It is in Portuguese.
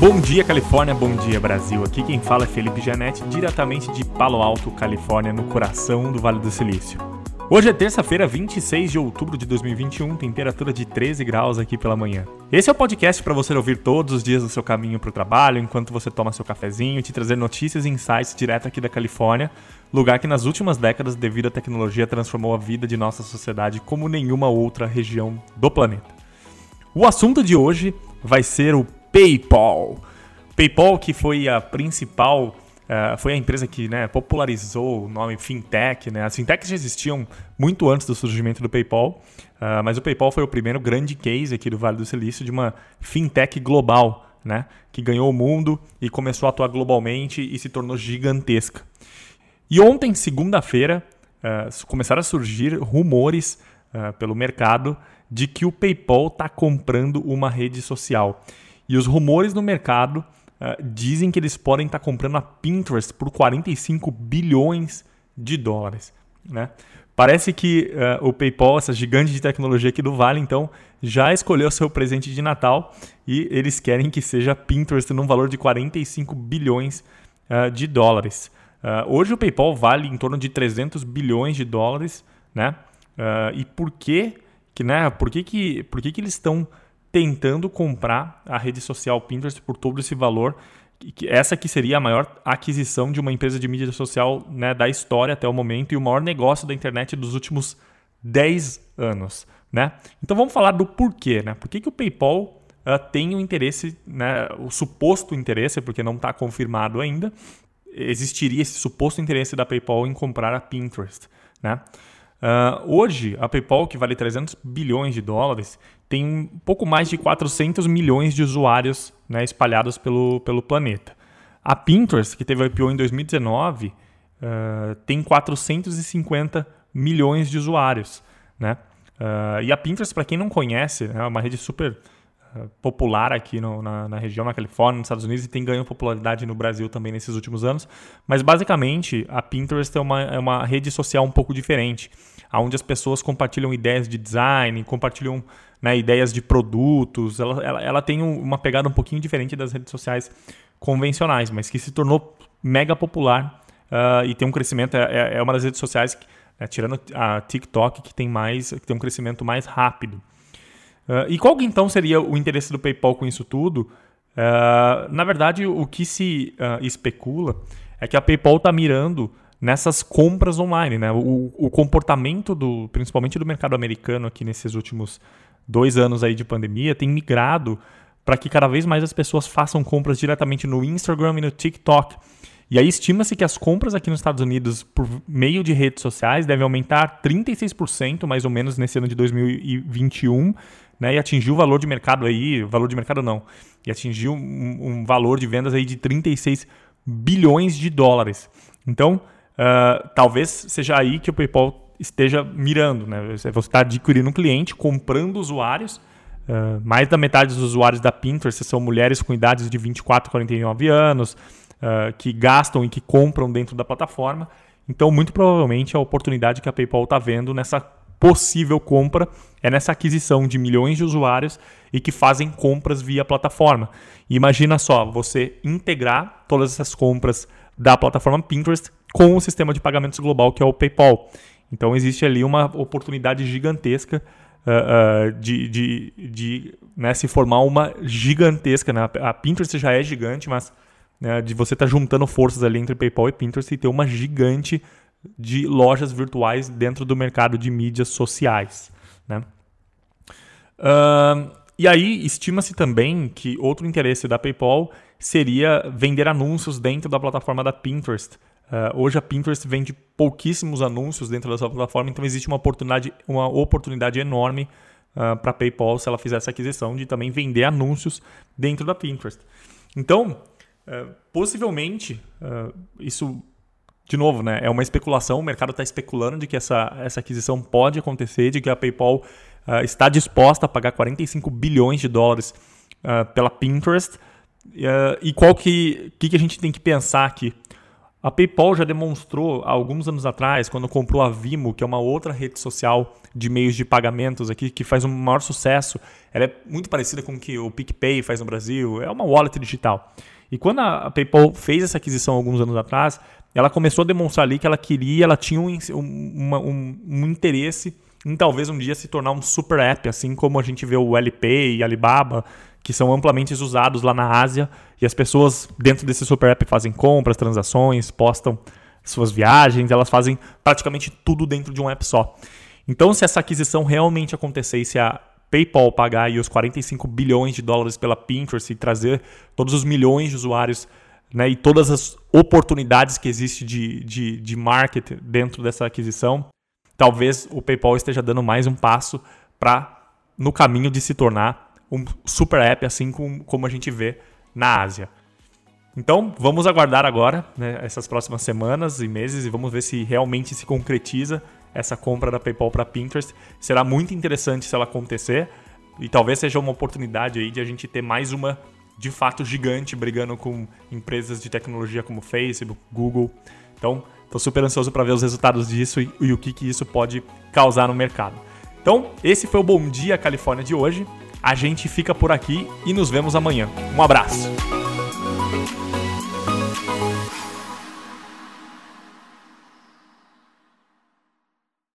Bom dia, Califórnia. Bom dia, Brasil. Aqui quem fala é Felipe Janetti, diretamente de Palo Alto, Califórnia, no coração do Vale do Silício. Hoje é terça-feira, 26 de outubro de 2021, temperatura de 13 graus aqui pela manhã. Esse é o podcast para você ouvir todos os dias no seu caminho para o trabalho, enquanto você toma seu cafezinho, te trazer notícias e insights direto aqui da Califórnia, lugar que nas últimas décadas, devido à tecnologia, transformou a vida de nossa sociedade como nenhuma outra região do planeta. O assunto de hoje vai ser o PayPal. PayPal, que foi a principal, uh, foi a empresa que né, popularizou o nome fintech. Né? As fintechs já existiam muito antes do surgimento do PayPal, uh, mas o PayPal foi o primeiro grande case aqui do Vale do Silício de uma fintech global, né? que ganhou o mundo e começou a atuar globalmente e se tornou gigantesca. E ontem, segunda-feira, uh, começaram a surgir rumores pelo mercado de que o PayPal está comprando uma rede social. E os rumores no mercado uh, dizem que eles podem estar tá comprando a Pinterest por 45 bilhões de dólares. Né? Parece que uh, o PayPal, essa gigante de tecnologia aqui do Vale, então, já escolheu seu presente de Natal e eles querem que seja Pinterest num valor de 45 bilhões uh, de dólares. hoje o PayPal vale em torno de 300 bilhões de dólares, né? e por que, que, né? Por que, que, por que, que eles estão tentando comprar a rede social Pinterest por todo esse valor. Essa que seria a maior aquisição de uma empresa de mídia social né, da história até o momento e o maior negócio da internet dos últimos 10 anos. Né? Então vamos falar do porquê. Né? Por que, que o PayPal uh, tem o interesse, né, o suposto interesse, porque não está confirmado ainda, existiria esse suposto interesse da PayPal em comprar a Pinterest. Né? Uh, hoje, a PayPal, que vale 300 bilhões de dólares, tem um pouco mais de 400 milhões de usuários né, espalhados pelo, pelo planeta. A Pinterest, que teve IPO em 2019, uh, tem 450 milhões de usuários. Né? Uh, e a Pinterest, para quem não conhece, é uma rede super popular aqui no, na, na, região, na Califórnia, nos Estados Unidos, e tem ganho popularidade no Brasil também nesses últimos anos. Mas basicamente, a Pinterest é uma, é uma rede social um pouco diferente, onde as pessoas compartilham ideias de design, compartilham né, ideias de produtos. Ela, ela, ela tem uma pegada um pouquinho diferente das redes sociais convencionais, mas que se tornou mega popular uh, e tem um crescimento. É, é, é uma das redes sociais, que, né, tirando a TikTok, que tem mais, que tem um crescimento mais rápido. Uh, e qual então seria o interesse do PayPal com isso tudo? Uh, na verdade, o que se uh, especula é que a PayPal está mirando nessas compras online. Né? O, o, comportamento, do, principalmente do mercado americano aqui nesses últimos dois anos aí de pandemia, tem migrado para que cada vez mais as pessoas façam compras diretamente no Instagram e no TikTok. E aí estima-se que as compras aqui nos Estados Unidos por meio de redes sociais devem aumentar 36% mais ou menos nesse ano de 2021, né, e atingiu o valor de mercado aí, valor de mercado não, e atingiu um, um valor de vendas aí de 36 bilhões de dólares. Então, uh, talvez seja aí que o PayPal esteja mirando, né? Você está adquirindo um cliente, comprando usuários. Uh, mais da metade dos usuários da Pinterest são mulheres com idades de 24 a 49 anos, uh, que gastam e que compram dentro da plataforma. Então, muito provavelmente, a oportunidade que a PayPal está vendo nessa possível compra é nessa aquisição de milhões de usuários e que fazem compras via plataforma. E imagina só, você integrar todas essas compras da plataforma Pinterest com o sistema de pagamentos global que é o PayPal. Então existe ali uma oportunidade gigantesca uh, uh, de, de, de né, se formar uma gigantesca. Né? A Pinterest já é gigante, mas né, de você estar tá juntando forças ali entre PayPal e Pinterest e ter uma gigante de lojas virtuais dentro do mercado de mídias sociais. Né? Uh, e aí, estima-se também que outro interesse da PayPal seria vender anúncios dentro da plataforma da Pinterest. Uh, hoje a Pinterest vende pouquíssimos anúncios dentro dessa plataforma, então existe uma oportunidade, uma oportunidade enorme uh, para a PayPal se ela fizer essa aquisição de também vender anúncios dentro da Pinterest. Então, uh, possivelmente, isso de novo, né, é uma especulação, o mercado está especulando de que essa, essa aquisição pode acontecer, de que a PayPal uh, está disposta a pagar 45 bilhões de dólares uh, pela Pinterest. Uh, e qual que, que, que a gente tem que pensar aqui? A PayPal já demonstrou há alguns anos atrás, quando comprou a Vimo, que é uma outra rede social de meios de pagamentos aqui, que faz um maior sucesso. Ela é muito parecida com o que o PicPay faz no Brasil, é uma wallet digital. E quando a PayPal fez essa aquisição alguns anos atrás, ela começou a demonstrar ali que ela queria, ela tinha um, um, um, interesse em talvez um dia se tornar um super app, assim como a gente vê o LP e Alibaba, que são amplamente usados lá na Ásia, e as pessoas dentro desse super app fazem compras, transações, postam suas viagens, elas fazem praticamente tudo dentro de um app só. Então, se essa aquisição realmente acontecer e se a PayPal pagar os 45 bilhões de dólares pela Pinterest e trazer todos os milhões de usuários né, e todas as oportunidades que existe de, de, de marketing dentro dessa aquisição, talvez o PayPal esteja dando mais um passo para no caminho de se tornar um super app, assim como, como a gente vê na Ásia. Então, vamos aguardar agora, né, essas próximas semanas e meses, e vamos ver se realmente se concretiza essa compra da PayPal para Pinterest. Será muito interessante se ela acontecer, e talvez seja uma oportunidade aí de a gente ter mais uma de fato gigante brigando com empresas de tecnologia como Facebook, Google. Então, estou super ansioso para ver os resultados disso e, e o que, que isso pode causar no mercado. Então, esse foi o Bom Dia Califórnia de hoje. A gente fica por aqui e nos vemos amanhã. Um abraço.